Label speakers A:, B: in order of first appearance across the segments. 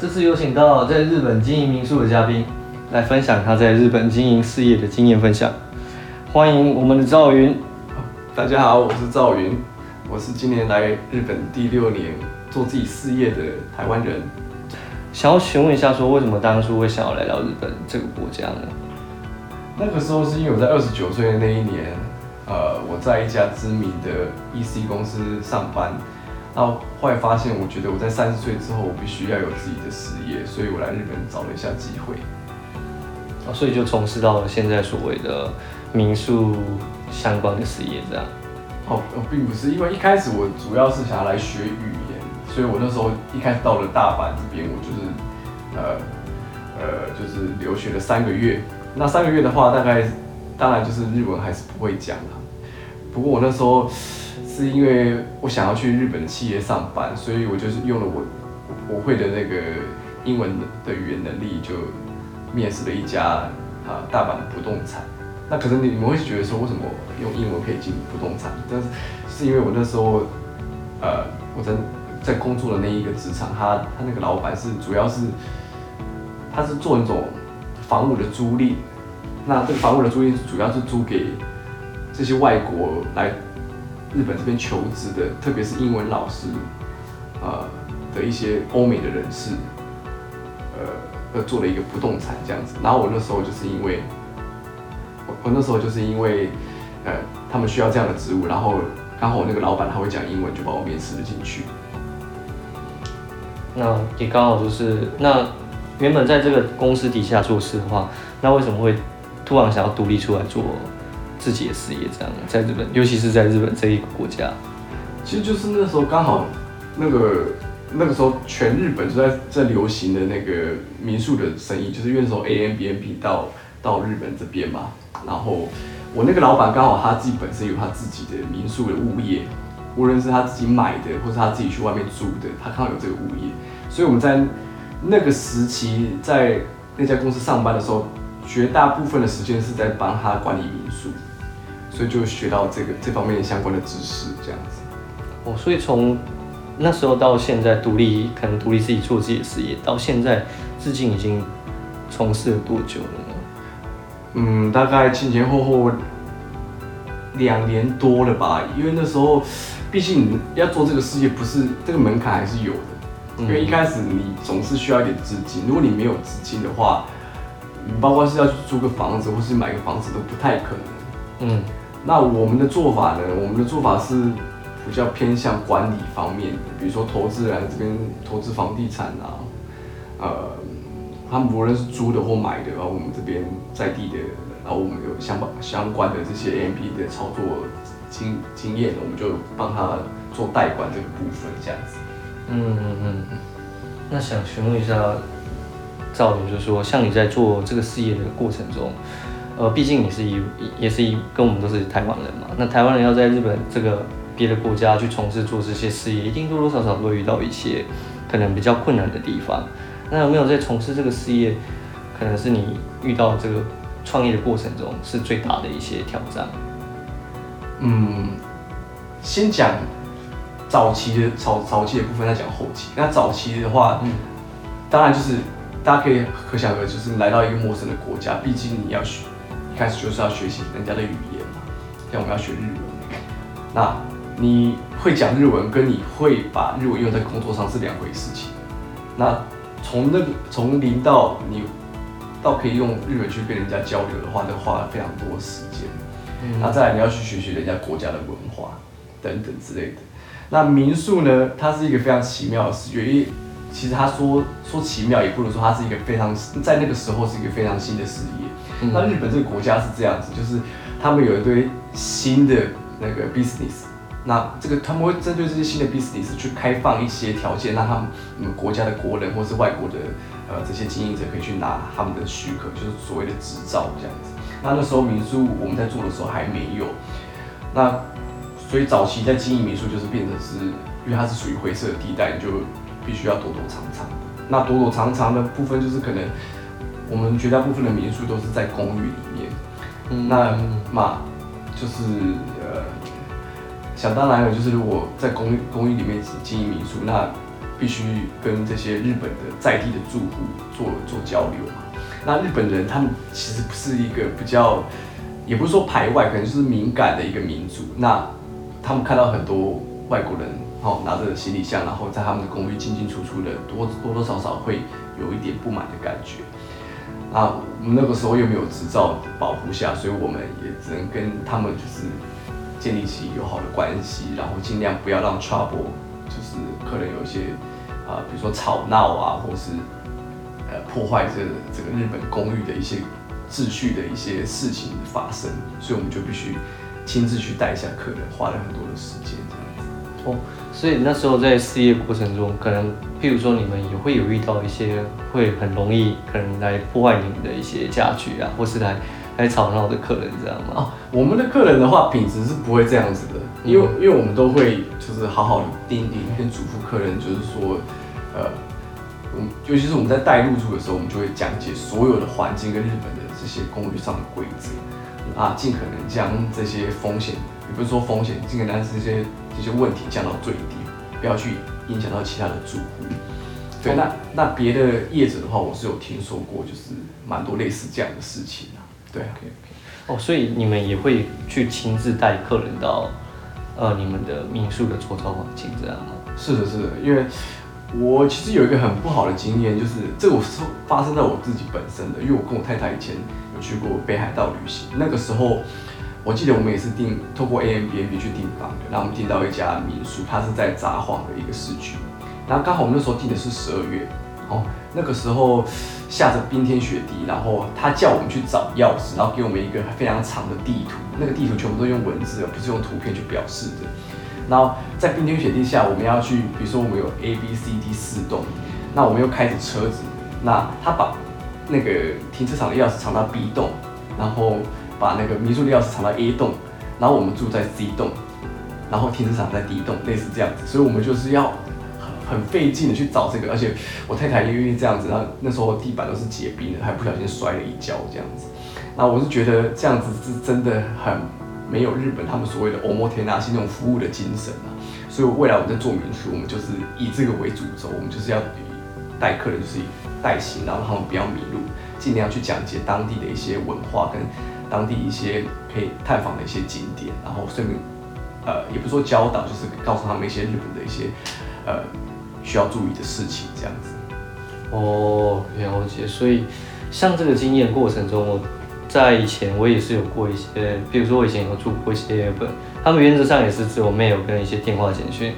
A: 这次有请到在日本经营民宿的嘉宾，来分享他在日本经营事业的经验分享。欢迎我们的赵云。
B: 大家好，我是赵云，我是今年来日本第六年做自己事业的台湾人。
A: 想要询问一下，说为什么当初会想要来到日本这个国家呢？
B: 那个时候是因为我在二十九岁的那一年，呃，我在一家知名的 EC 公司上班。然后后来发现，我觉得我在三十岁之后，我必须要有自己的事业，所以我来日本找了一下机会。
A: 哦，所以就从事到了现在所谓的民宿相关的事业，这样。
B: 哦，并不是，因为一开始我主要是想要来学语言，所以我那时候一开始到了大阪这边，我就是呃呃，就是留学了三个月。那三个月的话，大概当然就是日文还是不会讲啊。不过我那时候。是因为我想要去日本的企业上班，所以我就是用了我我会的那个英文的语言能力，就面试了一家啊大阪的不动产。那可能你们会觉得说，为什么用英文可以进不动产？但是是因为我那时候呃我在在工作的那一个职场，他他那个老板是主要是他是做那种房屋的租赁，那这个房屋的租赁主要是租给这些外国来。日本这边求职的，特别是英文老师，呃的一些欧美的人士，呃，呃做了一个不动产这样子。然后我那时候就是因为，我我那时候就是因为，呃，他们需要这样的职务，然后刚好我那个老板他会讲英文，就把我面试了进去。
A: 那也刚好就是，那原本在这个公司底下做事的话，那为什么会突然想要独立出来做？自己的事业这样，在日本，尤其是在日本这一个国家，
B: 其实就是那时候刚好，那个那个时候全日本都在在流行的那个民宿的生意，就是因为那时候 A M B N P 到到日本这边嘛，然后我那个老板刚好他自己本身有他自己的民宿的物业，无论是他自己买的，或是他自己去外面租的，他刚好有这个物业，所以我们在那个时期在那家公司上班的时候，绝大部分的时间是在帮他管理民宿。所以就学到这个这方面相关的知识，这样子。
A: 哦，所以从那时候到现在独立，可能独立自己做自己的事业，到现在至今已经从事了多久了呢？
B: 嗯，大概前前后后两年多了吧。因为那时候，毕竟你要做这个事业，不是这个门槛还是有的。因为一开始你总是需要一点资金，如果你没有资金的话，你包括是要去租个房子，或是买个房子都不太可能。嗯。那我们的做法呢？我们的做法是比较偏向管理方面，比如说投资人这边投资房地产啊，呃，他们无论是租的或买的，然后我们这边在地的，然后我们有相相关的这些 M P 的操作经经验，我们就帮他做代管这个部分，这样子。嗯嗯
A: 嗯。那想询问一下赵总，就是说，像你在做这个事业的过程中。呃，毕竟你是一也是一跟我们都是台湾人嘛。那台湾人要在日本这个别的国家去从事做这些事业，一定多多少少都会遇到一些可能比较困难的地方。那有没有在从事这个事业，可能是你遇到这个创业的过程中是最大的一些挑战？
B: 嗯，先讲早期的早早期的部分，再讲后期。那早期的话，嗯，当然就是大家可以可想而知，就是来到一个陌生的国家，毕竟你要学。开始就是要学习人家的语言嘛，像我们要学日文，那你会讲日文，跟你会把日文用在工作上是两回事情。那从那个从零到你到可以用日文去跟人家交流的话，那花了非常多时间。那再来你要去学习人家国家的文化等等之类的。那民宿呢，它是一个非常奇妙的事业，因为其实他说说奇妙，也不如说它是一个非常在那个时候是一个非常新的事业。那日本这个国家是这样子，就是他们有一堆新的那个 business，那这个他们会针对这些新的 business 去开放一些条件，让他们们国家的国人或是外国的呃这些经营者可以去拿他们的许可，就是所谓的执照这样子。那那时候民宿我们在做的时候还没有，那所以早期在经营民宿就是变成是，因为它是属于灰色地带，你就必须要躲躲藏藏的。那躲躲藏藏的部分就是可能。我们绝大部分的民宿都是在公寓里面，那嘛就是呃，想当然了，就是如果在公寓公寓里面经营民宿，那必须跟这些日本的在地的住户做做交流嘛。那日本人他们其实不是一个比较，也不是说排外，可能就是敏感的一个民族。那他们看到很多外国人哦拿着行李箱，然后在他们的公寓进进出出的，多多多少少会有一点不满的感觉。啊，我们那个时候又没有执照保护下，所以我们也只能跟他们就是建立起友好的关系，然后尽量不要让 trouble，就是可能有一些啊，比如说吵闹啊，或是。呃，破坏这这个日本公寓的一些秩序的一些事情发生，所以我们就必须亲自去带一下客人，花了很多的时间。
A: 哦，所以那时候在事业过程中，可能譬如说你们也会有遇到一些会很容易可能来破坏你们的一些家具啊，或是来来吵闹的客人，这样吗？
B: 哦，我们的客人的话，品质是不会这样子的，因为因为我们都会就是好好的叮咛跟嘱咐客人，就是说，呃。嗯，尤其是我们在带入住的时候，我们就会讲解所有的环境跟日本的这些公寓上的规则啊，尽可能将这些风险，也不是说风险，尽可能让这些这些问题降到最低，不要去影响到其他的住户。对，那那别的业者的话，我是有听说过，就是蛮多类似这样的事情啊。对，OK OK。
A: 哦，所以你们也会去亲自带客人到呃你们的民宿的周遭环境这样吗？
B: 是的，是的，因为。我其实有一个很不好的经验，就是这个我是发生在我自己本身的，因为我跟我太太以前有去过北海道旅行，那个时候我记得我们也是订透过 A M B N B 去订房的，然后我们订到一家民宿，它是在札幌的一个市区，然后刚好我们那时候订的是十二月，哦，那个时候下着冰天雪地，然后他叫我们去找钥匙，然后给我们一个非常长的地图，那个地图全部都用文字，不是用图片去表示的。然后在冰天雪地下，我们要去，比如说我们有 A、B、C、D 四栋，那我们又开着车子，那他把那个停车场的钥匙藏到 B 栋，然后把那个民宿的钥匙藏到 A 栋，然后我们住在 C 栋，然后停车场在 D 栋，类似这样子，所以我们就是要很很费劲的去找这个，而且我太太也因为这样子，然后那时候地板都是结冰的，还不小心摔了一跤这样子，那我是觉得这样子是真的很。没有日本他们所谓的欧摩天纳西那种服务的精神啊，所以未来我们在做民宿，我们就是以这个为主轴，我们就是要带客人就是带行，然后他们不要迷路，尽量去讲解当地的一些文化跟当地一些可以探访的一些景点，然后顺便呃也不说教导，就是告诉他们一些日本的一些呃需要注意的事情这样子。
A: 哦，了解。所以像这个经验过程中，我。在以前，我也是有过一些，比如说我以前有住过一些日本，他们原则上也是只有 mail 跟一些电话简讯，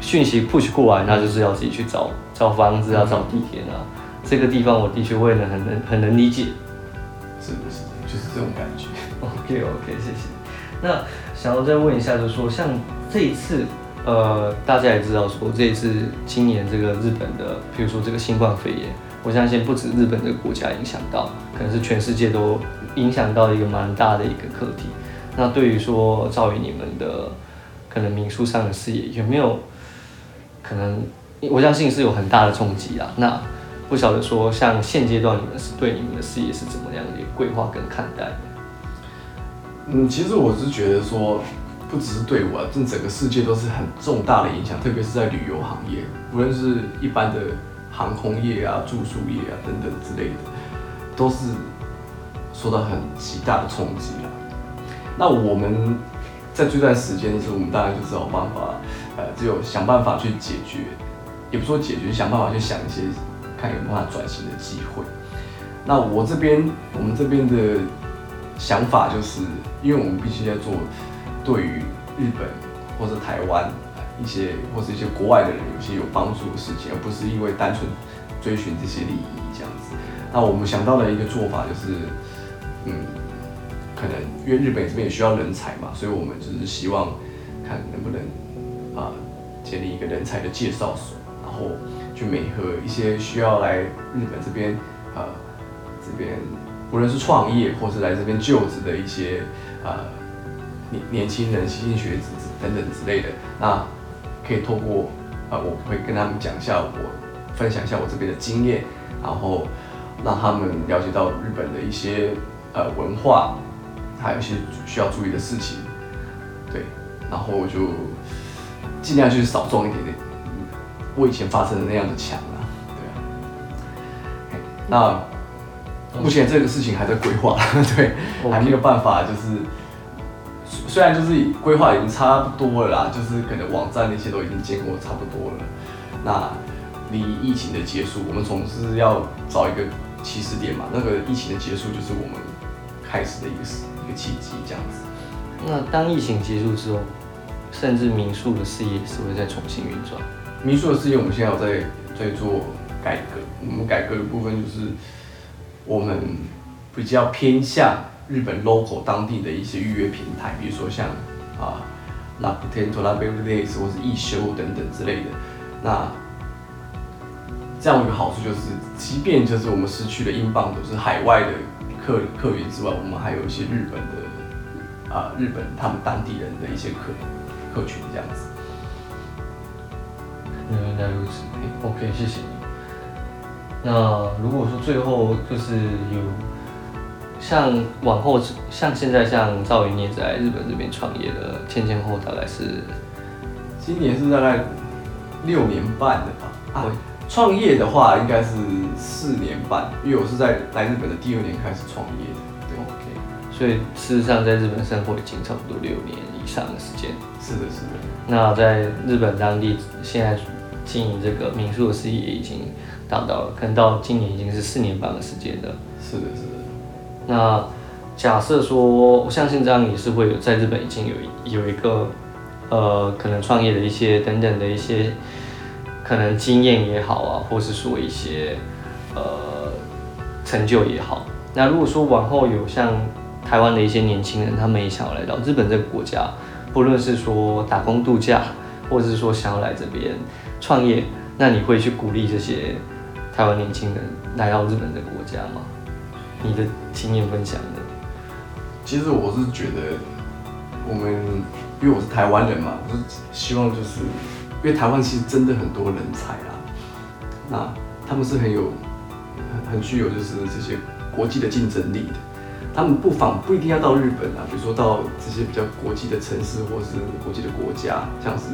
A: 讯息 push 过来，那就是要自己去找找房子啊，找地铁啊。这个地方我的确会能很能很能理解，
B: 是是，就是这种感觉。
A: OK OK，谢谢。那想要再问一下，就是说像这一次，呃，大家也知道说这一次今年这个日本的，比如说这个新冠肺炎。我相信不止日本这个国家影响到，可能是全世界都影响到一个蛮大的一个课题。那对于说赵宇你们的可能民宿上的事业有没有可能？我相信是有很大的冲击啊。那不晓得说像现阶段你们是对你们的事业是怎么样的规划跟看待？
B: 嗯，其实我是觉得说，不只是对我啊，这整个世界都是很重大的影响，特别是在旅游行业，无论是一般的。航空业啊、住宿业啊等等之类的，都是受到很极大的冲击了。那我们在这段时间的时候，我们当然就是有办法，呃，只有想办法去解决，也不说解决，想办法去想一些看有没有办法转型的机会。那我这边，我们这边的想法就是，因为我们必须在做对于日本或者台湾。一些或者一些国外的人有些有帮助的事情，而不是因为单纯追寻这些利益这样子。那我们想到的一个做法就是，嗯，可能因为日本这边也需要人才嘛，所以我们就是希望看能不能啊建立一个人才的介绍所，然后去美和一些需要来日本这边呃这边无论是创业或是来这边就职的一些呃年年轻人、新兴学子等等之类的那。可以透过，呃，我会跟他们讲一下我分享一下我这边的经验，然后让他们了解到日本的一些呃文化，还有一些需要注意的事情，对，然后我就尽量去少种一点点，我以前发生的那样的强啊，对啊。那目前这个事情还在规划，对还没有办法，就是虽虽然就是规划已经差不多了啦，就是可能网站那些都已经建过差不多了。那离疫情的结束，我们总是要找一个起始点嘛，那个疫情的结束就是我们开始的一个时一个契机，这样子。
A: 那当疫情结束之后，甚至民宿的事业是会再重新运转。
B: 民宿的事业，我们现在有在在做改革。我们改革的部分就是，我们比较偏向日本 local 当地的一些预约平台，比如说像啊 Rakuten、t o r a b e l a s 或是易休等等之类的。那这样一个好处就是，即便就是我们失去了英镑，都是海外的客客源之外，我们还有一些日本的啊日本他们当地人的一些客客群这样子。
A: 原来如此，OK，谢谢你。那如果说最后就是有像往后像现在像赵云也在日本这边创业的，前前后大概是
B: 今年是大概六年半的吧。啊
A: 对，
B: 创业的话应该是四年半，因为我是在来日本的第二年开始创业的。对
A: ，OK，所以事实上在日本生活已经差不多六年以上的时间。
B: 是的，是的。
A: 那在日本当地现在经营这个民宿的事业已经达到了，可能到今年已经是四年半的时间了。
B: 是的，是的。
A: 那假设说，我相信这样也是会有在日本已经有有一个呃，可能创业的一些等等的一些可能经验也好啊，或是说一些呃成就也好。那如果说往后有像台湾的一些年轻人，他们也想要来到日本这个国家，不论是说打工度假，或者是说想要来这边创业，那你会去鼓励这些台湾年轻人来到日本这个国家吗？你的经验分享的。
B: 其实我是觉得，我们因为我是台湾人嘛，我是希望就是，因为台湾其实真的很多人才啦，那他们是很有很很具有就是这些国际的竞争力的。他们不妨不一定要到日本啊，比如说到这些比较国际的城市或是国际的国家，像是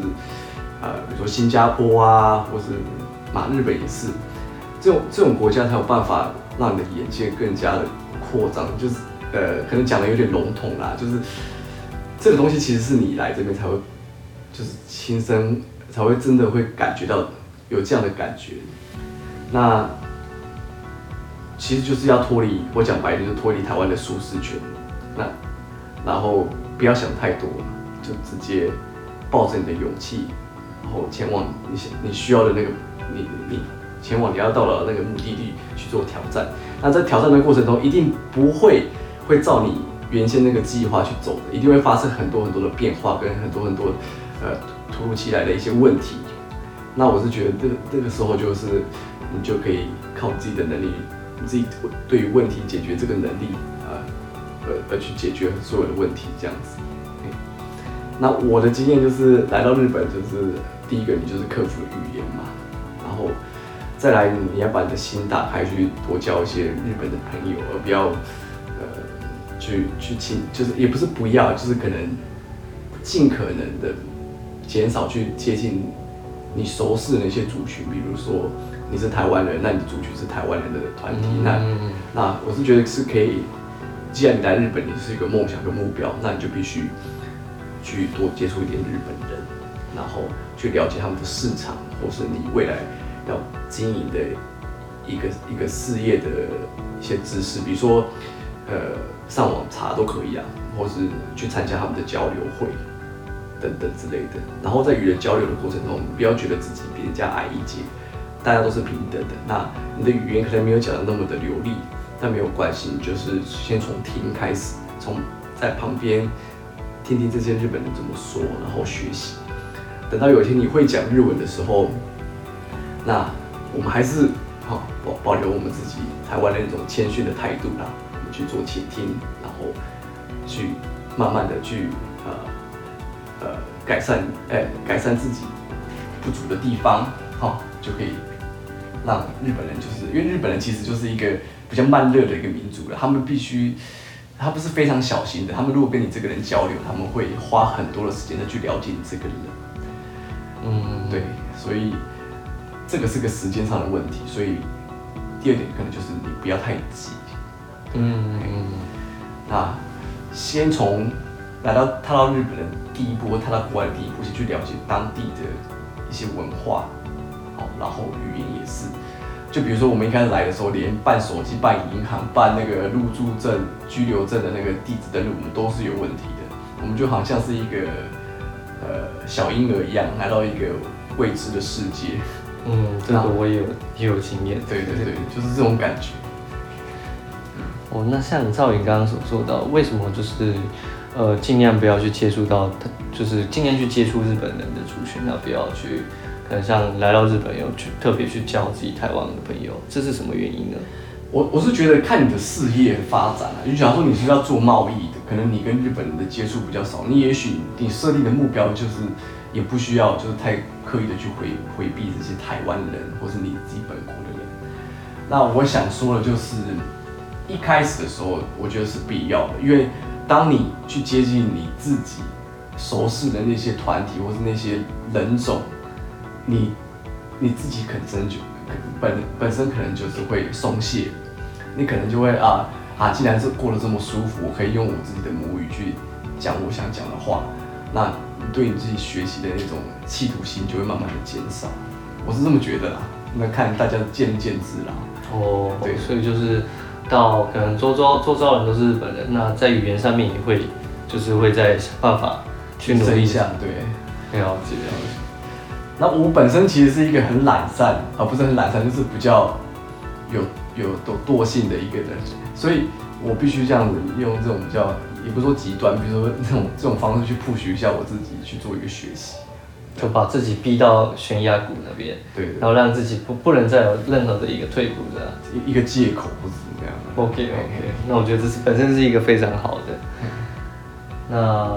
B: 呃，比如说新加坡啊，或是马日本也是，这种这种国家才有办法让你的眼界更加的扩张，就是呃，可能讲的有点笼统啦，就是这个东西其实是你来这边才会，就是亲身才会真的会感觉到有这样的感觉。那其实就是要脱离，我讲白就是脱离台湾的舒适圈。那然后不要想太多，就直接抱着你的勇气，然后前往你想你需要的那个你你前往你要到了那个目的地去做挑战。那在挑战的过程中，一定不会会照你原先那个计划去走的，一定会发生很多很多的变化跟很多很多呃突如其来的一些问题。那我是觉得这这个时候就是你就可以靠自己的能力，你自己对于问题解决这个能力啊，呃而去解决所有的问题这样子。那我的经验就是来到日本，就是第一个你就是克服语言嘛，然后再来你要把你的心打开，去多交一些日本的朋友，而不要呃去去亲，就是也不是不要，就是可能尽可能的减少去接近你熟识的那些族群，比如说你是台湾人，那你的族群是台湾人的团体，那
A: 嗯
B: 那我是觉得是可以，既然你来日本，你是一个梦想跟目标，那你就必须去多接触一点日本人，然后去了解他们的市场，或是你未来要经营的一个一个事业的一些知识，比如说呃上网查都可以啊，或是去参加他们的交流会等等之类的。然后在与人交流的过程中，不要觉得自己比人家矮一截，大家都是平等的。那你的语言可能没有讲的那么的流利，但没有关系，就是先从听开始，从在旁边听听这些日本人怎么说，然后学习。等到有一天你会讲日文的时候，那我们还是好保保留我们自己台湾的那种谦逊的态度啦，我们去做倾听，然后去慢慢的去呃呃改善，哎、改善自己不足的地方，好、就可以让日本人就是因为日本人其实就是一个比较慢热的一个民族了，他们必须。他不是非常小心的，他们如果跟你这个人交流，他们会花很多的时间的去了解你这个人。
A: 嗯，
B: 对，所以这个是个时间上的问题，所以第二点可能就是你不要太急。
A: 嗯嗯
B: 那先从来到踏到日本的第一步，或踏到国外的第一步，先去了解当地的一些文化，好，然后语言也是。就比如说我们一开始来的时候，连办手机、办银行、办那个入住证、居留证的那个地址登录，我们都是有问题的。我们就好像是一个呃小婴儿一样，来到一个未知的世界。
A: 嗯，这个我也有也有经验。
B: 对对对，就是这种感觉。
A: 哦，那像赵颖刚刚所说到，为什么就是呃尽量不要去接触到他，就是尽量去接触日本人的族群，那不要去可能像来到日本有去特别去交自己台湾的朋友，这是什么原因呢？
B: 我我是觉得看你的事业发展啊，就假如说你是要做贸易的，可能你跟日本人的接触比较少，你也许你设定的目标就是也不需要就是太刻意的去回回避这些台湾人或是你自己本国的人。那我想说的就是，一开始的时候我觉得是必要的，因为当你去接近你自己熟识的那些团体或是那些人种，你你自己本身就本本身可能就是会松懈，你可能就会啊啊，既然是过得这么舒服，我可以用我自己的母语去讲我想讲的话，那你对你自己学习的那种企图心就会慢慢的减少。我是这么觉得啦，那看大家见仁见智啦。
A: 哦，
B: 对
A: 所以就是到可能周遭周遭人都是日本人，那在语言上面也会就是会在想办法去努力
B: 一下，对。
A: 了解了解。
B: 那我本身其实是一个很懒散，啊，不是很懒散，就是比较有有惰惰性的一个人，所以我必须这样子用这种比较，也不是说极端，比如说这种这种方式去 push 一下我自己去做一个学习。
A: 就把自己逼到悬崖谷那边，
B: 对对
A: 然后让自己不不能再有任何的一个退步这样。
B: 一一个借口或是怎么样的。
A: OK OK，那我觉得这是本身是一个非常好的。那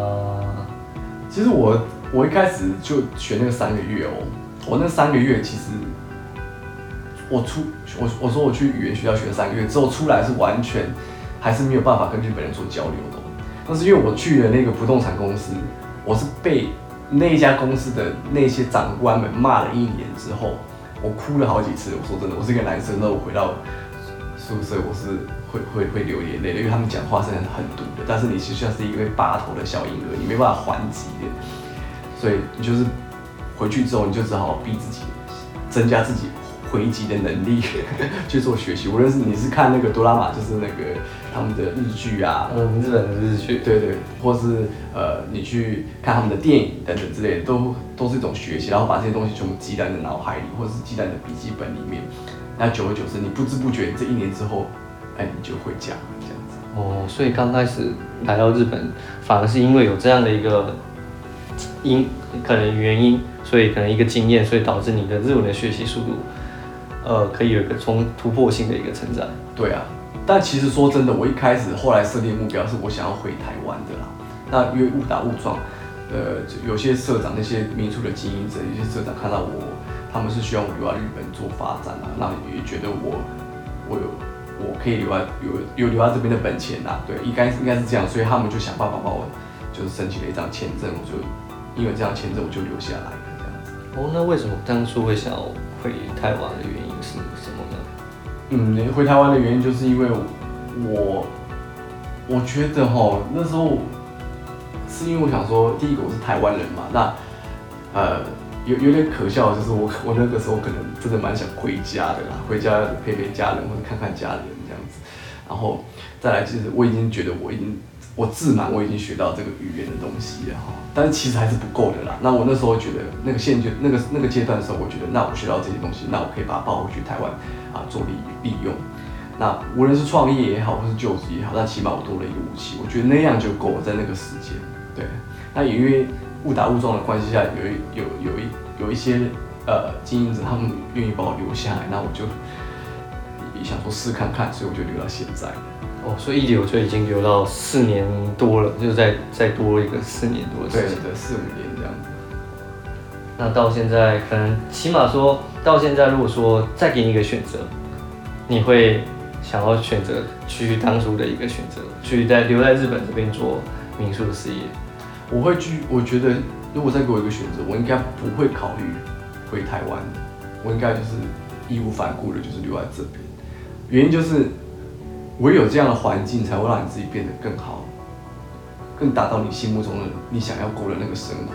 B: 其实我我一开始就选那个三个月哦，我那三个月其实我出我我说我去语言学校学了三个月之后出来是完全还是没有办法跟日本人做交流的哦。但是因为我去了那个不动产公司，我是被那一家公司的那些长官们骂了一年之后，我哭了好几次。我说真的，我是一个男生，那我回到宿舍我是会会会流眼泪的，因为他们讲话是很狠毒的，但是你就像是一个八头的小婴儿，你没办法还击的，所以你就是回去之后你就只好逼自己增加自己回击的能力 去做学习。无论是你是看那个多拉玛就是那个他们的日剧啊，
A: 嗯，日本的日剧，
B: 对对，或是呃，你去看他们的电影等等之类的，都都是一种学习，然后把这些东西全部记在你的脑海里，或者是记在你的笔记本里面。那久而久之，你不知不觉这一年之后，哎，你就会讲这样子。
A: 哦，所以刚开始来到日本，反而是因为有这样的一个因可能原因，所以可能一个经验，所以导致你的日文的学习速度，呃，可以有一个从突破性的一个成长。
B: 对啊，但其实说真的，我一开始后来设定目标是我想要回台湾的啦。那因为误打误撞，呃，有些社长、那些民宿的经营者、有些社长看到我，他们是希望我留在日本做发展啊，那也觉得我我有我可以留在有有留在这边的本钱呐、对，应该应该是这样，所以他们就想办法帮我就是申请了一张签证，我就因为这张签证我就留下来了这样子。
A: 哦，那为什么当初会想要回台湾的原因是什么呢？
B: 嗯，回台湾的原因就是因为我，我觉得哈那时候是因为我想说，第一个我是台湾人嘛，那呃有有点可笑，就是我我那个时候可能真的蛮想回家的啦，回家陪陪家人或者看看家人这样子，然后再来就是我已经觉得我已经我自满我已经学到这个语言的东西了哈，但是其实还是不够的啦。那我那时候觉得那个现阶那个那个阶段的时候，我觉得那我学到这些东西，那我可以把它抱回去台湾啊做利利用。那无论是创业也好，或是就职也好，那起码我多了一个武器，我觉得那样就够了，在那个时间。对，那也因为误打误撞的关系下，有一有有一有一些呃经营者，他们愿意把我留下来，那我就也想说试看看，所以我就留到现在。
A: 哦，所以一留就已经留到四年多了，就再再多一个四年多的
B: 对
A: 时间。
B: 对，四五年这样子。
A: 那到现在，可能起码说到现在，如果说再给你一个选择，你会想要选择去当初的一个选择，去在留在日本这边做民宿的事业。
B: 我会去，我觉得如果再给我一个选择，我应该不会考虑回台湾。我应该就是义无反顾的，就是留在这边。原因就是唯有这样的环境，才会让你自己变得更好，更达到你心目中的你想要过的那个生活，